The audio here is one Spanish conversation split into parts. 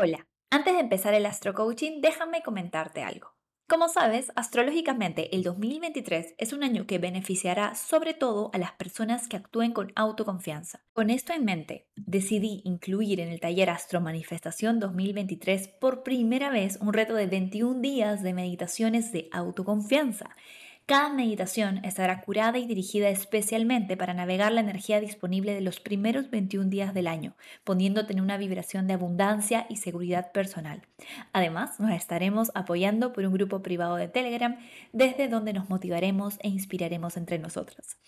Hola, antes de empezar el astro coaching, déjame comentarte algo. Como sabes, astrológicamente el 2023 es un año que beneficiará sobre todo a las personas que actúen con autoconfianza. Con esto en mente, decidí incluir en el taller Astro Manifestación 2023 por primera vez un reto de 21 días de meditaciones de autoconfianza cada meditación estará curada y dirigida especialmente para navegar la energía disponible de los primeros 21 días del año, poniéndote en una vibración de abundancia y seguridad personal. Además, nos estaremos apoyando por un grupo privado de Telegram desde donde nos motivaremos e inspiraremos entre nosotras.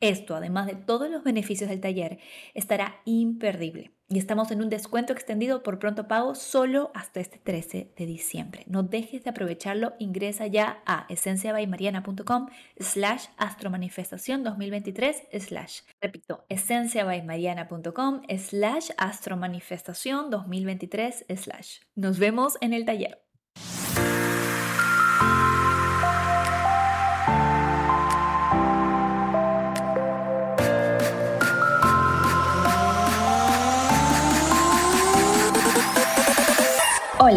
Esto, además de todos los beneficios del taller, estará imperdible y estamos en un descuento extendido por pronto pago solo hasta este 13 de diciembre. No dejes de aprovecharlo, ingresa ya a esenciabaymariana.com slash astromanifestación 2023 slash. Repito, esenciabaymariana.com slash astromanifestación 2023 slash. Nos vemos en el taller.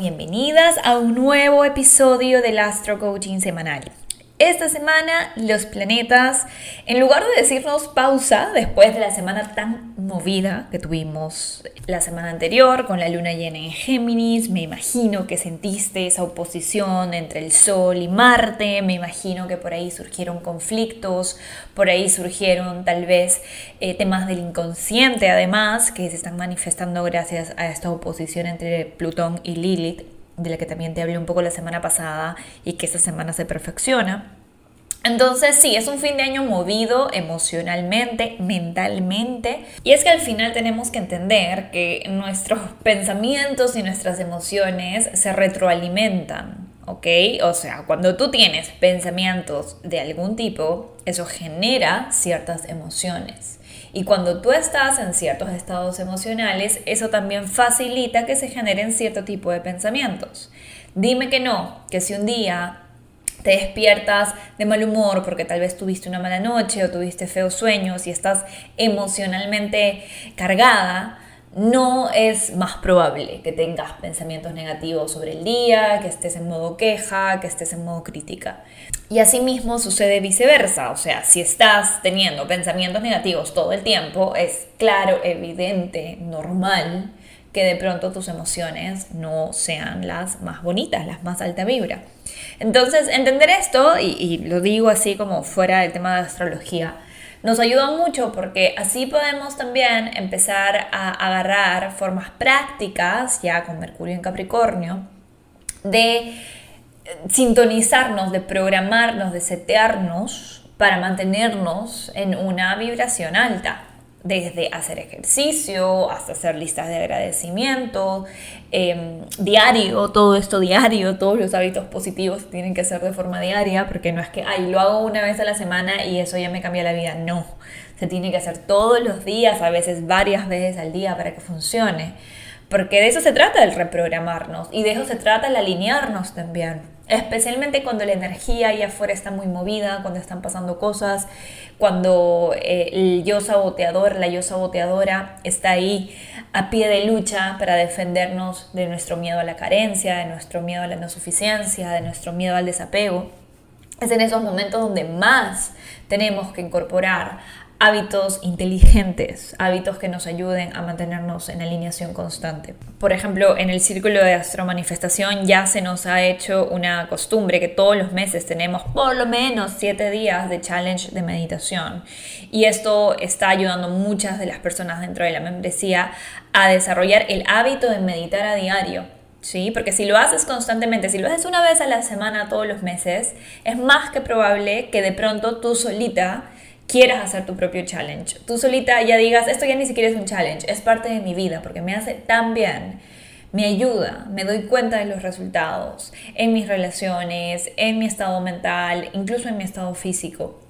Bienvenidas a un nuevo episodio del Astro Coaching Semanal. Esta semana los planetas, en lugar de decirnos pausa después de la semana tan movida que tuvimos la semana anterior con la luna llena en Géminis, me imagino que sentiste esa oposición entre el Sol y Marte, me imagino que por ahí surgieron conflictos, por ahí surgieron tal vez eh, temas del inconsciente además que se están manifestando gracias a esta oposición entre Plutón y Lilith de la que también te hablé un poco la semana pasada y que esta semana se perfecciona. Entonces sí, es un fin de año movido emocionalmente, mentalmente. Y es que al final tenemos que entender que nuestros pensamientos y nuestras emociones se retroalimentan. ¿Ok? O sea, cuando tú tienes pensamientos de algún tipo, eso genera ciertas emociones. Y cuando tú estás en ciertos estados emocionales, eso también facilita que se generen cierto tipo de pensamientos. Dime que no, que si un día te despiertas de mal humor porque tal vez tuviste una mala noche o tuviste feos sueños y estás emocionalmente cargada, no es más probable que tengas pensamientos negativos sobre el día, que estés en modo queja, que estés en modo crítica. Y asimismo sucede viceversa, o sea, si estás teniendo pensamientos negativos todo el tiempo, es claro, evidente, normal que de pronto tus emociones no sean las más bonitas, las más alta vibra. Entonces, entender esto, y, lo digo así como fuera del tema de astrología, nos ayuda mucho porque así podemos también empezar a agarrar formas prácticas, ya con Mercurio en Capricornio, de sintonizarnos, de programarnos, de setearnos para mantenernos en una vibración alta desde hacer ejercicio hasta hacer listas de agradecimiento, em, diario, todo esto diario, todos los hábitos positivos tienen que ser de forma diaria, porque no es que, ay, lo hago una vez a la semana y eso ya me cambia la vida, no, se tiene que hacer todos los días, a veces varias veces al día para que funcione, porque de eso se trata el reprogramarnos y de eso se trata el alinearnos también. Especialmente cuando la energía ahí afuera está muy movida, cuando están pasando cosas, cuando eh, el yo saboteador, la yo saboteadora está ahí a pie de lucha para defendernos de nuestro miedo a la carencia, de nuestro miedo a la no suficiencia, de nuestro miedo al desapego. Es en esos momentos donde más tenemos que incorporar hábitos inteligentes, hábitos que nos ayuden a mantenernos en alineación constante. Por ejemplo, en el círculo de astromanifestación ya se nos ha hecho una costumbre que todos los meses tenemos por lo menos 7 días de challenge de meditación. Y esto está ayudando muchas de las personas dentro de la membresía a desarrollar el hábito de meditar a diario. ¿sí? Porque si lo haces constantemente, si lo haces una vez a la semana todos los meses, es más que probable que de pronto tú solita quieras hacer tu propio challenge. Tú solita ya digas, esto ya ni siquiera es un challenge, es parte de mi vida porque me hace tan bien. me ayuda, me doy cuenta de los resultados en mis relaciones, en mi estado mental, incluso en mi estado físico.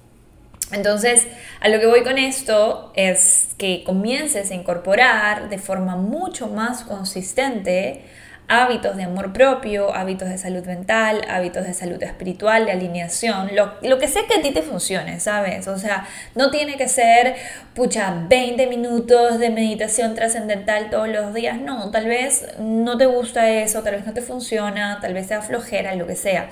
Entonces, a lo que voy con esto es que comiences a incorporar de forma mucho más consistente hábitos de amor propio, hábitos de salud mental, hábitos de salud espiritual, de alineación, lo, lo, que sea que a ti te funcione, ¿sabes? O sea, no tiene que ser, pucha, 20 minutos de meditación trascendental todos los días, no, tal vez no te gusta eso, tal vez no te funciona, tal vez sea flojera, lo que sea.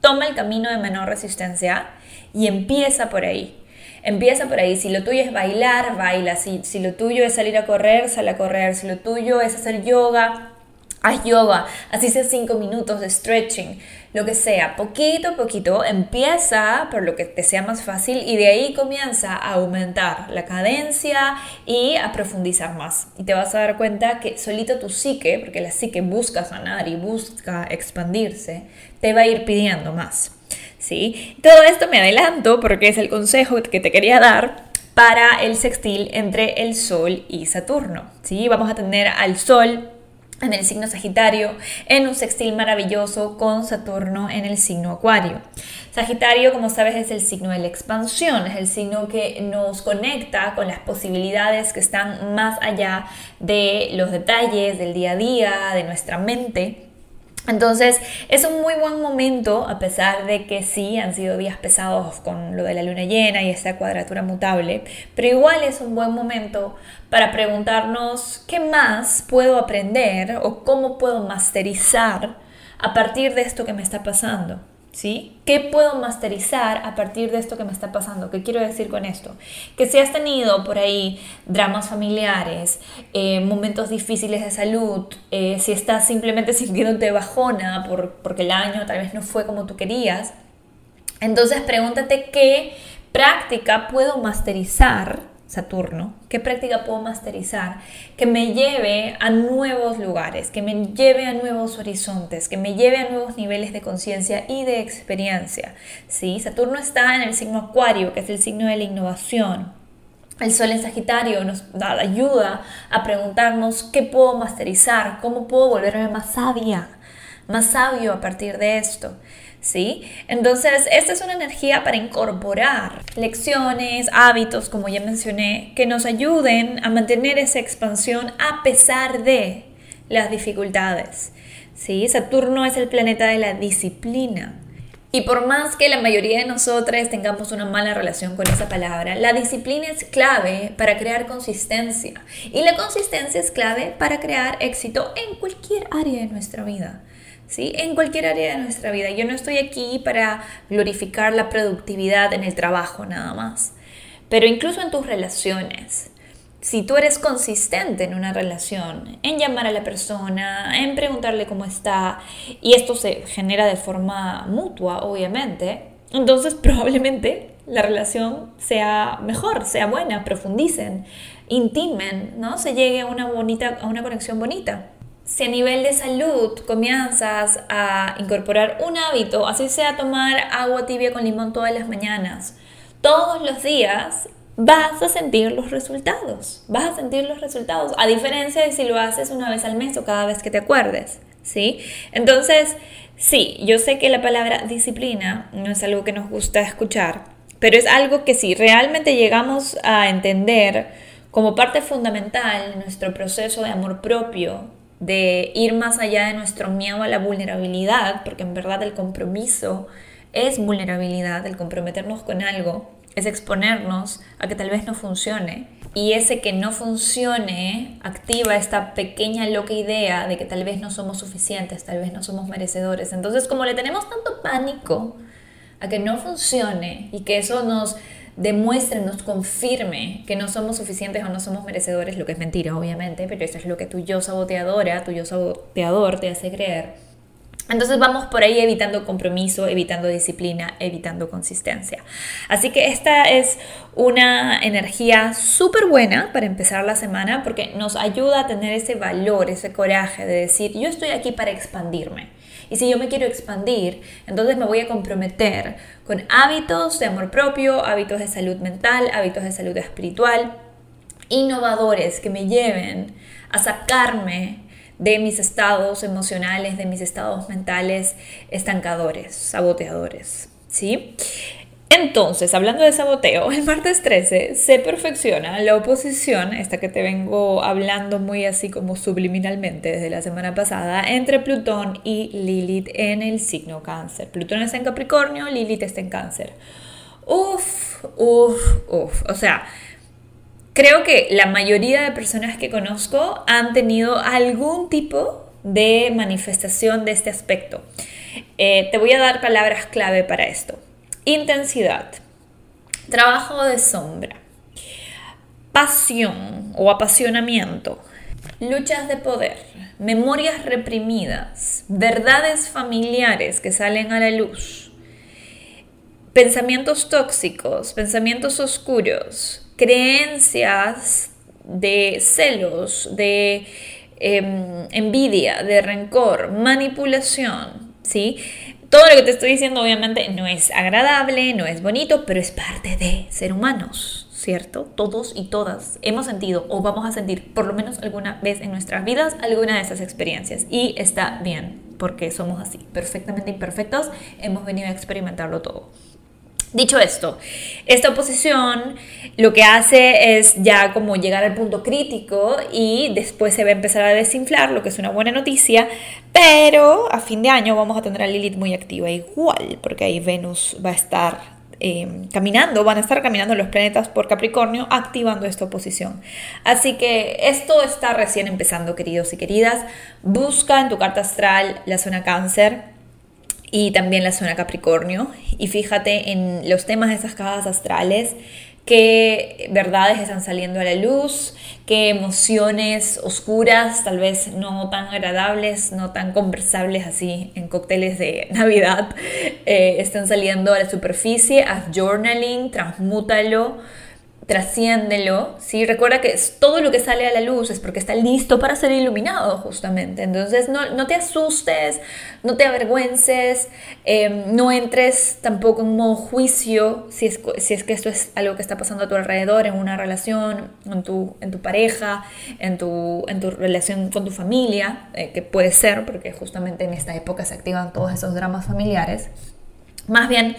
Toma el camino de menor resistencia y empieza por ahí. Empieza por ahí. Si lo tuyo es bailar, baila. Si, si lo tuyo es salir a correr, sal a correr. Si lo tuyo es hacer yoga, haz yoga, así sea cinco minutos de stretching, lo que sea, poquito a poquito empieza por lo que te sea más fácil y de ahí comienza a aumentar la cadencia y a profundizar más. Y te vas a dar cuenta que solito tu psique, porque la psique busca sanar y busca expandirse, te va a ir pidiendo más. ¿Sí? Todo esto me adelanto porque es el consejo que te quería dar para el sextil entre el Sol y Saturno. ¿sí? Vamos a tener al Sol en el signo Sagitario, en un sextil maravilloso con Saturno en el signo Acuario. Sagitario, como sabes, es el signo de la expansión, es el signo que nos conecta con las posibilidades que están más allá de los detalles del día a día, de nuestra mente. Entonces es un muy buen momento, a pesar de que sí han sido días pesados con lo de la luna llena y esta cuadratura mutable, pero igual es un buen momento para preguntarnos qué más puedo aprender o cómo puedo masterizar a partir de esto que me está pasando. ¿Sí? ¿Qué puedo masterizar a partir de esto que me está pasando? ¿Qué quiero decir con esto? Que si has tenido por ahí dramas familiares, eh, momentos difíciles de salud, eh, si estás simplemente sintiéndote bajona por, porque el año tal vez no fue como tú querías, entonces pregúntate qué práctica puedo masterizar Saturno, qué práctica puedo masterizar que me lleve a nuevos lugares, que me lleve a nuevos horizontes, que me lleve a nuevos niveles de conciencia y de experiencia. ¿sí? Saturno está en el signo Acuario, que es el signo de la innovación. El Sol en Sagitario nos ayuda a preguntarnos qué puedo masterizar, cómo puedo volverme más sabia, más sabio a partir de esto. ¿Sí? Entonces, esta es una energía para incorporar lecciones, hábitos, como ya mencioné, que nos ayuden a mantener esa expansión a pesar de las dificultades, ¿sí? Saturno es el planeta de la disciplina. Y por más que la mayoría de nosotras tengamos una mala relación con esa palabra, la disciplina es clave para crear consistencia. Y la consistencia es clave para crear éxito en cualquier área de nuestra vida. ¿Sí? En cualquier área de nuestra vida. Yo no estoy aquí para glorificar la productividad en el trabajo nada más, pero incluso en tus relaciones. Si tú eres consistente en una relación, en llamar a la persona, en preguntarle cómo está, y esto se genera de forma mutua, obviamente, entonces probablemente la relación sea mejor, sea buena, profundicen, intimen, ¿no? Se llegue a una bonita, a una conexión bonita si a nivel de salud comienzas a incorporar un hábito, así sea tomar agua tibia con limón todas las mañanas, todos los días vas a sentir los resultados, vas a sentir los resultados, a diferencia de si lo haces una vez al mes o cada vez que te acuerdes, ¿sí? Entonces, sí, yo sé que la palabra disciplina no es algo que nos gusta escuchar, pero es algo que si realmente llegamos a entender como parte fundamental en nuestro proceso de amor propio, de ir más allá de nuestro miedo a la vulnerabilidad, porque en verdad el compromiso es vulnerabilidad, el comprometernos con algo, es exponernos a que tal vez no funcione. Y ese que no funcione activa esta pequeña loca idea de que tal vez no somos suficientes, tal vez no somos merecedores. Entonces, como le tenemos tanto pánico a que no funcione y que eso nos demuestre, nos confirme que no somos suficientes o no somos merecedores, lo que es mentira, obviamente, pero eso es lo que tu yo saboteadora, tu yo saboteador te hace creer. Entonces vamos por ahí evitando compromiso, evitando disciplina, evitando consistencia. Así que esta es una energía súper buena para empezar la semana porque nos ayuda a tener ese valor, ese coraje de decir, yo estoy aquí para expandirme. Y si yo me quiero expandir, entonces me voy a comprometer con hábitos de amor propio, hábitos de salud mental, hábitos de salud espiritual, innovadores que me lleven a sacarme de mis estados emocionales, de mis estados mentales estancadores, saboteadores, ¿sí? Entonces, hablando de saboteo, el martes 13 se perfecciona la oposición, esta que te vengo hablando muy así como subliminalmente desde la semana pasada, entre Plutón y Lilith en el signo cáncer. Plutón está en Capricornio, Lilith está en cáncer. Uf, uf, uf. O sea, creo que la mayoría de personas que conozco han tenido algún tipo de manifestación de este aspecto. Eh, te voy a dar palabras clave para esto intensidad, trabajo de sombra, pasión o apasionamiento, luchas de poder, memorias reprimidas, verdades familiares que salen a la luz, pensamientos tóxicos, pensamientos oscuros, creencias de celos, de em, envidia, de rencor, manipulación, ¿sí? Todo lo que te estoy diciendo obviamente no es agradable, no es bonito, pero es parte de ser humanos, ¿cierto? Todos y todas hemos sentido o vamos a sentir por lo menos alguna vez en nuestras vidas alguna de esas experiencias y está bien, porque somos así, perfectamente imperfectos, hemos venido a experimentarlo todo. Dicho esto, esta oposición lo que hace es ya como llegar al punto crítico y después se va a empezar a desinflar, lo que es una buena noticia, pero a fin de año vamos a tener a Lilith muy activa igual, porque ahí Venus va a estar em, caminando, van a estar caminando los planetas por Capricornio activando esta oposición. Así que esto está recién empezando, queridos y queridas. Busca en tu carta astral la zona cáncer y también la zona Capricornio. Y fíjate en los temas de esas casas astrales, qué verdades están saliendo a la luz, qué emociones oscuras, tal vez no tan agradables, no tan conversables así en cócteles de Navidad, eh, están saliendo a la superficie. Haz journaling, transmútalo trasciéndelo, ¿sí? Recuerda que todo lo que sale a la luz es porque está listo para ser iluminado, justamente. Entonces, no, no te asustes, no te avergüences, em, no entres tampoco en modo juicio si es, si es que esto es algo que está pasando a tu alrededor, en una relación, en tu, en tu pareja, en tu, en tu relación con tu familia, eh, que puede ser, porque justamente en esta época se activan todos esos dramas familiares. Más bien,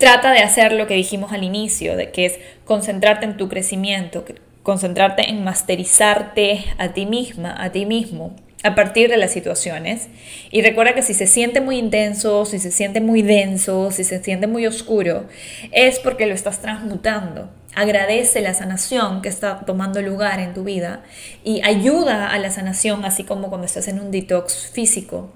trata de hacer lo que dijimos al inicio, de que es concentrarte en tu crecimiento, concentrarte en masterizarte a ti misma, a ti mismo, a partir de las situaciones. Y recuerda que si se siente muy intenso, si se siente muy denso, si se siente muy oscuro, es porque lo estás transmutando. Agradece la sanación que está tomando lugar en tu vida y ayuda a la sanación, así como cuando estás en un detox físico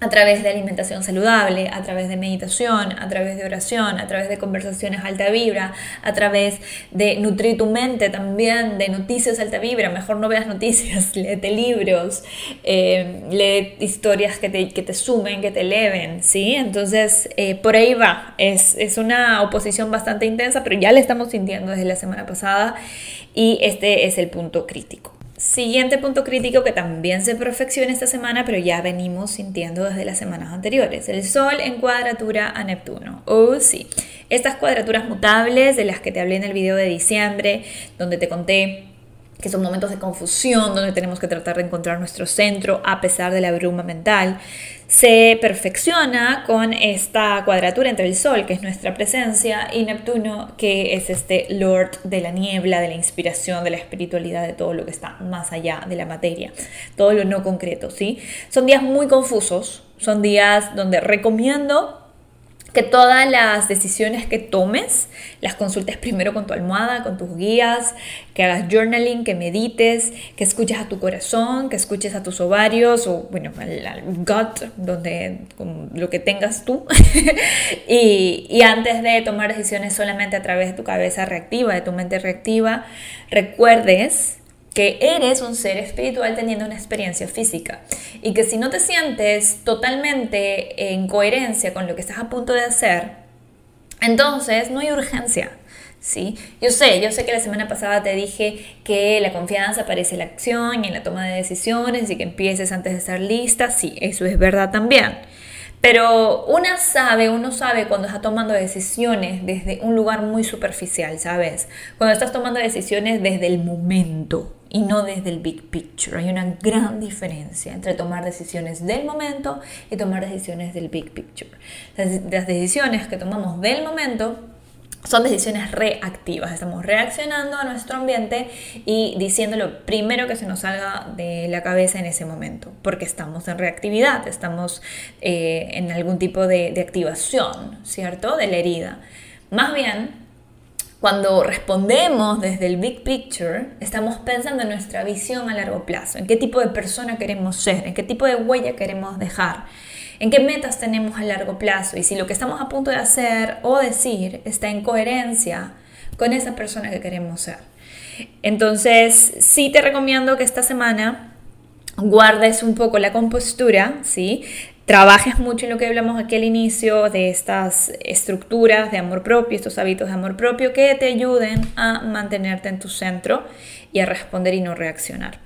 a través de alimentación saludable, a través de meditación, a través de oración, a través de conversaciones alta vibra, a través de nutrir tu mente también, de noticias alta vibra. Mejor no veas noticias, léete libros, eh, lee historias que te, que te, sumen, que te eleven, ¿sí? Entonces, eh, por ahí va. Es, es una oposición bastante intensa, pero ya la estamos sintiendo desde la semana pasada y este es el punto crítico. Siguiente punto crítico que también se perfecciona esta semana, pero ya venimos sintiendo desde las semanas anteriores. El Sol en cuadratura a Neptuno. Oh, sí. Estas cuadraturas mutables de las que te hablé en el video de diciembre, donde te conté que son momentos de confusión, donde tenemos que tratar de encontrar nuestro centro a pesar de la bruma mental, se perfecciona con esta cuadratura entre el Sol, que es nuestra presencia, y Neptuno, que es este Lord de la niebla, de la inspiración, de la espiritualidad, de todo lo que está más allá de la materia, todo lo no concreto, ¿sí? Son días muy confusos, son días donde recomiendo que todas las decisiones que tomes las consultes primero con tu almohada, con tus guías, que hagas journaling, que medites, que escuches a tu corazón, que escuches a tus ovarios o, bueno, al, gut, donde, lo que tengas tú. y, y antes de tomar decisiones solamente a través de tu cabeza reactiva, de tu mente reactiva, recuerdes que eres un ser espiritual teniendo una experiencia física y que si no te sientes totalmente en coherencia con lo que estás a punto de hacer, entonces no hay urgencia. ¿sí? Yo sé, yo sé que la semana pasada te dije que la confianza aparece en la acción y en la toma de decisiones y que empieces antes de estar lista, sí, eso es verdad también. Pero una sabe, uno sabe cuando está tomando decisiones desde un lugar muy superficial, ¿sabes? Cuando estás tomando decisiones desde el momento, y no desde el big picture. Hay una gran diferencia entre tomar decisiones del momento y tomar decisiones del big picture. Las, decisiones que tomamos del momento son decisiones reactivas, estamos reaccionando a nuestro ambiente y diciendo lo primero que se nos salga de la cabeza en ese momento, porque estamos en reactividad, estamos eh, en algún tipo de, de activación, ¿cierto? De la herida. Más bien, cuando respondemos desde el big picture, estamos pensando en nuestra visión a largo plazo, en qué tipo de persona queremos ser, en qué tipo de huella queremos dejar, en qué metas tenemos a largo plazo y si lo que estamos a punto de hacer o decir está en coherencia con esa persona que queremos ser. Entonces, sí te recomiendo que esta semana guardes un poco la compostura, ¿sí? Trabajes mucho en lo que hablamos aquí al inicio de estas estructuras de amor propio, estos hábitos de amor propio que te ayuden a mantenerte en tu centro y a responder y no reaccionar.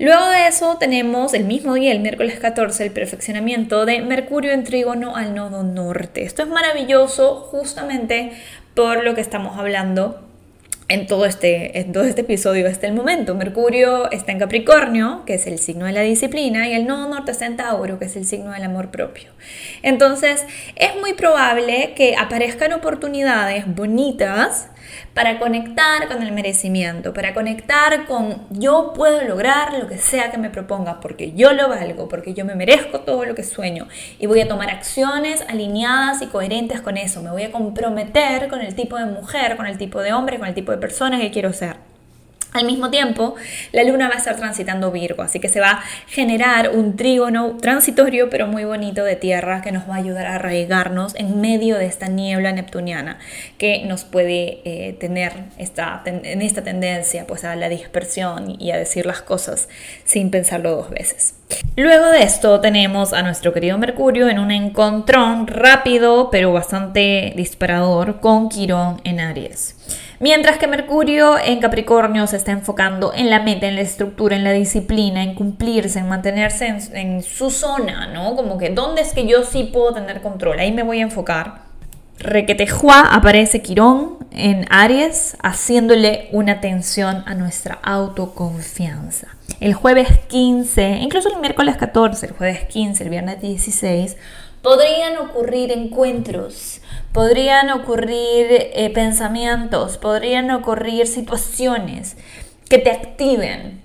Luego de eso tenemos el mismo día, el miércoles 14, el perfeccionamiento de Mercurio en trígono al nodo norte. Esto es maravilloso justamente por lo que estamos hablando en todo este, en todo este episodio hasta el momento. Mercurio está en Capricornio, que es el signo de la disciplina, y el nodo norte está en Tauro, que es el signo del amor propio. Entonces, es muy probable que aparezcan oportunidades bonitas para conectar con el merecimiento, para conectar con yo puedo lograr lo que sea que me proponga, porque yo lo valgo, porque yo me merezco todo lo que sueño y voy a tomar acciones alineadas y coherentes con eso, me voy a comprometer con el tipo de mujer, con el tipo de hombre, con el tipo de persona que quiero ser. Al mismo tiempo, la luna va a estar transitando Virgo, así que se va a generar un trígono transitorio pero muy bonito de tierra que nos va a ayudar a arraigarnos en medio de esta niebla neptuniana que nos puede eh, tener esta, en esta tendencia pues, a la dispersión y a decir las cosas sin pensarlo dos veces. Luego de esto tenemos a nuestro querido Mercurio en un encontrón rápido pero bastante disparador con Quirón en Aries. Mientras que Mercurio en Capricornio se está enfocando en la meta, en la estructura, en la disciplina, en cumplirse, en mantenerse en, su zona, ¿no? Como que, ¿dónde es que yo sí puedo tener control? Ahí me voy a enfocar. Requetejua aparece Quirón en Aries, haciéndole una atención a nuestra autoconfianza. El jueves 15, incluso el miércoles 14, el jueves 15, el viernes 16, podrían ocurrir encuentros podrían ocurrir eh, pensamientos, podrían ocurrir situaciones que te activen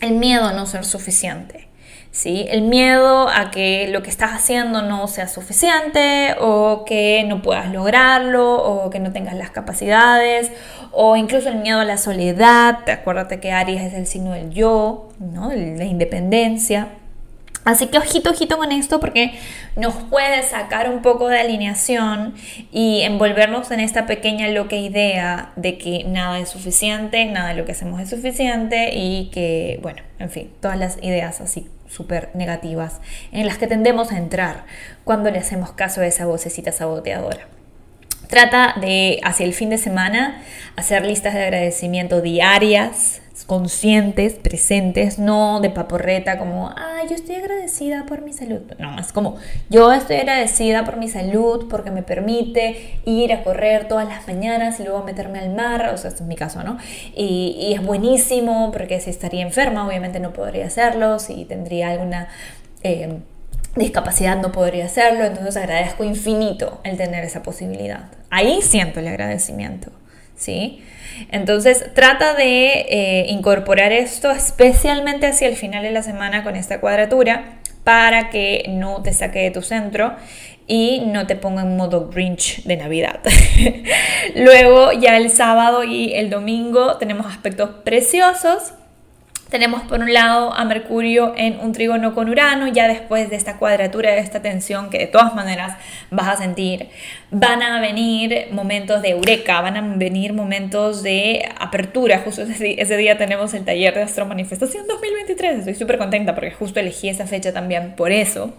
el miedo a no ser suficiente. ¿sí? El miedo a que lo que estás haciendo no sea suficiente o que no puedas lograrlo o que no tengas las capacidades o incluso el miedo a la soledad. Acuérdate que Aries es el signo del yo, ¿no? la independencia. Así que ojito, ojito con esto porque nos puede sacar un poco de alineación y envolvernos en esta pequeña loca idea de que nada es suficiente, nada de lo que hacemos es suficiente y que, bueno, en fin, todas las ideas así súper negativas en las que tendemos a entrar cuando le hacemos caso a esa vocecita saboteadora. Trata de, hacia el fin de semana, hacer listas de agradecimiento diarias, conscientes, presentes, no de paporreta como, ah, yo estoy agradecida por mi salud. No, es como, yo estoy agradecida por mi salud porque me permite ir a correr todas las mañanas y luego meterme al mar, o sea, este es mi caso, ¿no? Y, es buenísimo porque si estaría enferma, obviamente no podría hacerlo, si tendría alguna... Eh, discapacidad no podría hacerlo, entonces agradezco infinito el tener esa posibilidad. Ahí siento el agradecimiento, ¿sí? Entonces trata de eh, incorporar esto especialmente hacia el final de la semana con esta cuadratura para que no te saque de tu centro y no te ponga en modo Grinch de Navidad. Luego ya el sábado y el domingo tenemos aspectos preciosos tenemos por un lado a Mercurio en un trígono con Urano, ya después de esta cuadratura, de esta tensión que de todas maneras vas a sentir, van a venir momentos de eureka, van a venir momentos de apertura. Justo ese, día tenemos el taller de Astro Manifestación 2023, estoy súper contenta porque justo elegí esa fecha también por eso.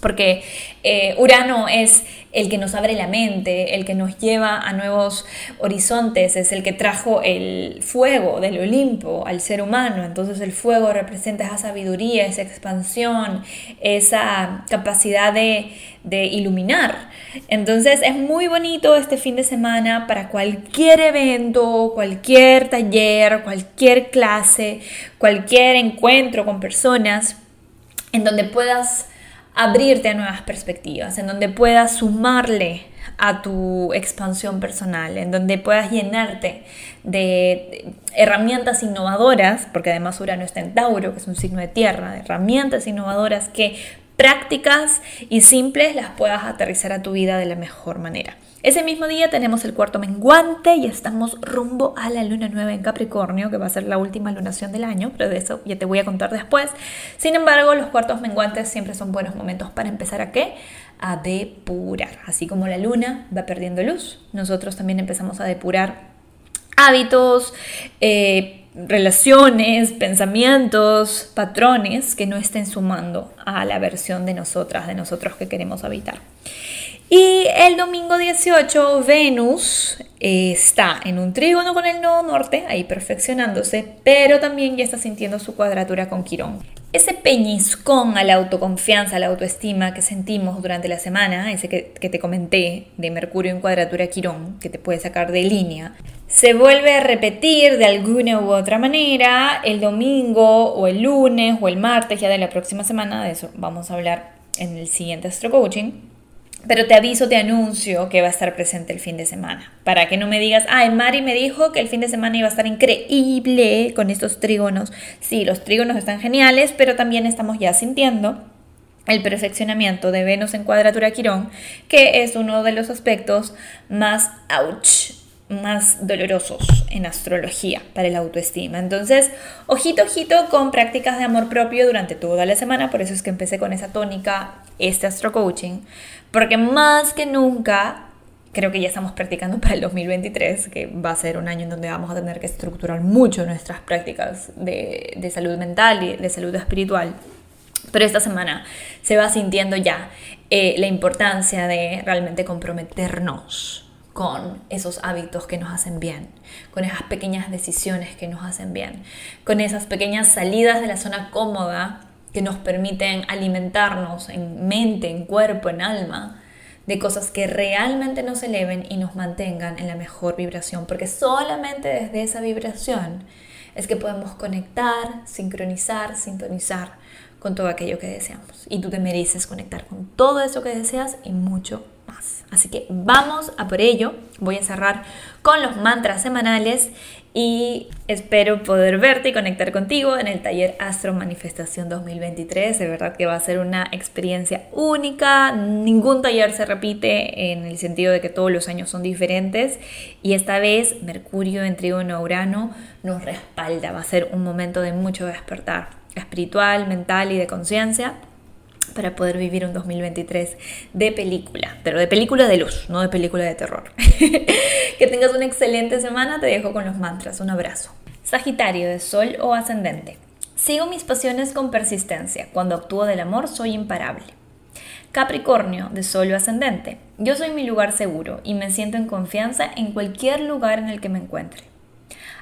Porque eh, Urano es el que nos abre la mente, el que nos lleva a nuevos horizontes, es el que trajo el fuego del Olimpo al ser humano. Entonces el fuego representa esa sabiduría, esa expansión, esa capacidad de, de iluminar. Entonces es muy bonito este fin de semana para cualquier evento, cualquier taller, cualquier clase, cualquier encuentro con personas en donde puedas abrirte a nuevas perspectivas, en donde puedas sumarle a tu expansión personal, en donde puedas llenarte de herramientas innovadoras, porque además Urano está en Tauro, que es un signo de tierra, de herramientas innovadoras que prácticas y simples las puedas aterrizar a tu vida de la mejor manera. Ese mismo día tenemos el cuarto menguante y estamos rumbo a la luna nueva en Capricornio, que va a ser la última lunación del año, pero de eso ya te voy a contar después. Sin embargo, los cuartos menguantes siempre son buenos momentos para empezar a qué? A depurar. Así como la luna va perdiendo luz, nosotros también empezamos a depurar hábitos, eh, relaciones, pensamientos, patrones que no estén sumando a la versión de nosotras, de nosotros que queremos habitar. Y el domingo 18, Venus eh, está en un trígono con el nodo norte, ahí perfeccionándose, pero también ya está sintiendo su cuadratura con Quirón. Ese peñiscón a la autoconfianza, a la autoestima que sentimos durante la semana, ese que, te comenté de Mercurio en cuadratura Quirón, que te puede sacar de línea, se vuelve a repetir de alguna u otra manera el domingo o el lunes o el martes ya de la próxima semana, de eso vamos a hablar en el siguiente Astro Coaching pero te aviso, te anuncio que va a estar presente el fin de semana. Para que no me digas, ay, Mari me dijo que el fin de semana iba a estar increíble con estos trígonos. Sí, los trígonos están geniales, pero también estamos ya sintiendo el perfeccionamiento de Venus en cuadratura Quirón, que es uno de los aspectos más ouch más dolorosos en astrología para el autoestima. Entonces, ojito, ojito con prácticas de amor propio durante toda la semana, por eso es que empecé con esa tónica, este astro coaching, porque más que nunca creo que ya estamos practicando para el 2023, que va a ser un año en donde vamos a tener que estructurar mucho nuestras prácticas de, de salud mental y de salud espiritual. Pero esta semana se va sintiendo ya eh, la importancia de realmente comprometernos con esos hábitos que nos hacen bien, con esas pequeñas decisiones que nos hacen bien, con esas pequeñas salidas de la zona cómoda que nos permiten alimentarnos en mente, en cuerpo, en alma, de cosas que realmente nos eleven y nos mantengan en la mejor vibración, porque solamente desde esa vibración es que podemos conectar, sincronizar, sintonizar con todo aquello que deseamos. Y tú te mereces conectar con todo eso que deseas y mucho más. Así que vamos a por ello. Voy a cerrar con los mantras semanales y espero poder verte y conectar contigo en el taller Astro Manifestación 2023. De verdad que va a ser una experiencia única. Ningún taller se repite en el sentido de que todos los años son diferentes y esta vez Mercurio en Trígono Urano nos respalda. Va a ser un momento de mucho despertar espiritual, mental y de conciencia para poder vivir un 2023 de película, pero de película de luz, no de película de terror. que tengas una excelente semana, te dejo con los mantras, un abrazo. Sagitario de Sol o Ascendente. Sigo mis pasiones con persistencia, cuando actúo del amor soy imparable. Capricornio de Sol o Ascendente. Yo soy mi lugar seguro y me siento en confianza en cualquier lugar en el que me encuentre.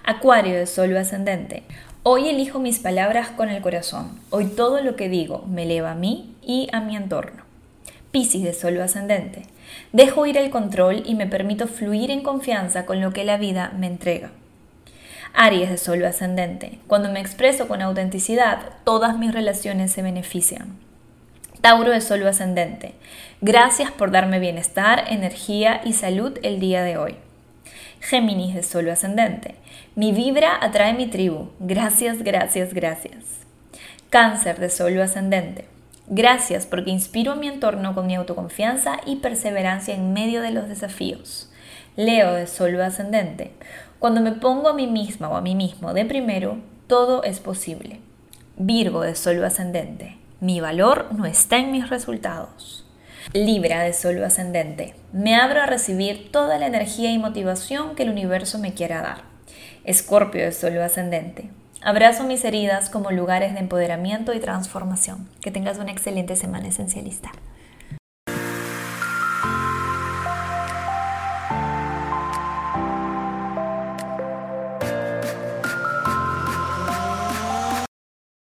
Acuario de Sol o Ascendente. Hoy elijo mis palabras con el corazón. Hoy todo lo que digo me eleva a mí y a mi entorno. Piscis de Sol ascendente. Dejo ir el control y me permito fluir en confianza con lo que la vida me entrega. Aries de Sol ascendente. Cuando me expreso con autenticidad, todas mis relaciones se benefician. Tauro de Sol ascendente. Gracias por darme bienestar, energía y salud el día de hoy. Géminis de Sol ascendente. Mi vibra atrae mi tribu. Gracias, gracias, gracias. Cáncer de Sol ascendente. Gracias porque inspiro a mi entorno con mi autoconfianza y perseverancia en medio de los desafíos. Leo de Sol ascendente. Cuando me pongo a mí misma o a mí mismo de primero, todo es posible. Virgo de Sol ascendente. Mi valor no está en mis resultados. Libra de Sol ascendente. Me abro a recibir toda la energía y motivación que el universo me quiera dar. Escorpio de Sol ascendente. Abrazo mis heridas como lugares de empoderamiento y transformación. Que tengas una excelente semana esencialista.